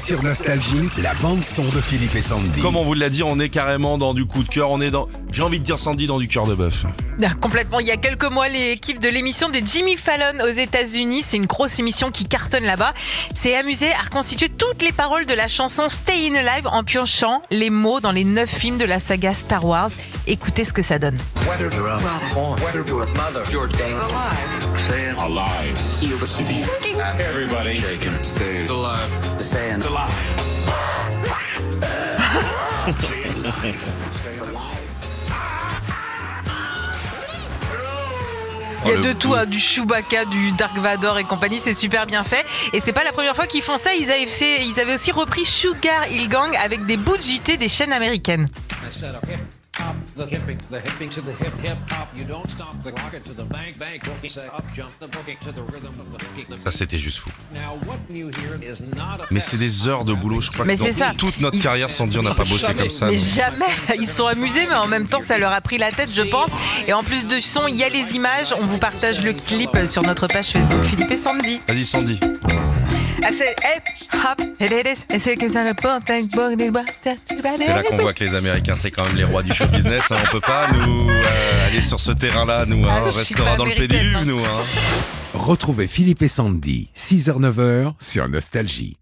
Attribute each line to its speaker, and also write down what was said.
Speaker 1: Sur Nostalgie, la bande-son de Philippe et Sandy.
Speaker 2: Comme on vous l'a dit, on est carrément dans du coup de cœur. On est dans, j'ai envie de dire Sandy, dans du cœur de bœuf.
Speaker 3: Ah, Complètement. Il y a quelques mois, l'équipe de l'émission de Jimmy Fallon aux États-Unis, c'est une grosse émission qui cartonne là-bas, s'est amusée à reconstituer toutes les paroles de la chanson Stay in Alive en piochant les mots dans les neuf films de la saga Star Wars. Écoutez ce que ça donne.
Speaker 4: Whether you're a father, whether you're a mother, you're staying alive.
Speaker 5: Alive.
Speaker 3: Il y a
Speaker 2: Oh,
Speaker 3: de tout, hein, du Chewbacca, du Dark Vador et compagnie, c'est super bien fait. Et c'est pas la première fois qu'ils font ça, ils avaient, fait- ils avaient aussi repris Sugar Hill Gang avec des bouts de JT des chaînes américaines.
Speaker 6: I said a hip hop, the hipping, the hipping to the hip hip hop. You don't stop the rocket to the bank bank. Boogie say up jump the boogie to the rhythm of the boogie.
Speaker 2: Ça, c'était juste fou.
Speaker 6: Now what you hear is not a
Speaker 2: Mais c'est des heures de boulot. Je crois
Speaker 3: Mais
Speaker 2: que
Speaker 3: c'est ça.
Speaker 2: dans toute notre
Speaker 3: Il-
Speaker 2: carrière, Sandy, on n'a pas bossé comme ça.
Speaker 3: Mais
Speaker 2: donc.
Speaker 3: jamais, ils se sont amusés, mais en même temps, ça leur a pris la tête, je pense. Et en plus de son, il y a les images. On vous partage le clip sur notre page Facebook Philippe et Sandy.
Speaker 2: Vas-y, Sandy.
Speaker 3: Ah, c'est
Speaker 2: là qu'on voit que les Américains, c'est quand même les rois du show business. hein. On peut pas nous euh, aller sur ce terrain-là, nous. Hein.
Speaker 3: Ah,
Speaker 2: On
Speaker 3: suis
Speaker 2: restera dans le pédiluve,
Speaker 3: hein.
Speaker 2: nous. Hein.
Speaker 1: Retrouvez Philippe et Sandy, 6h-9h sur Nostalgie.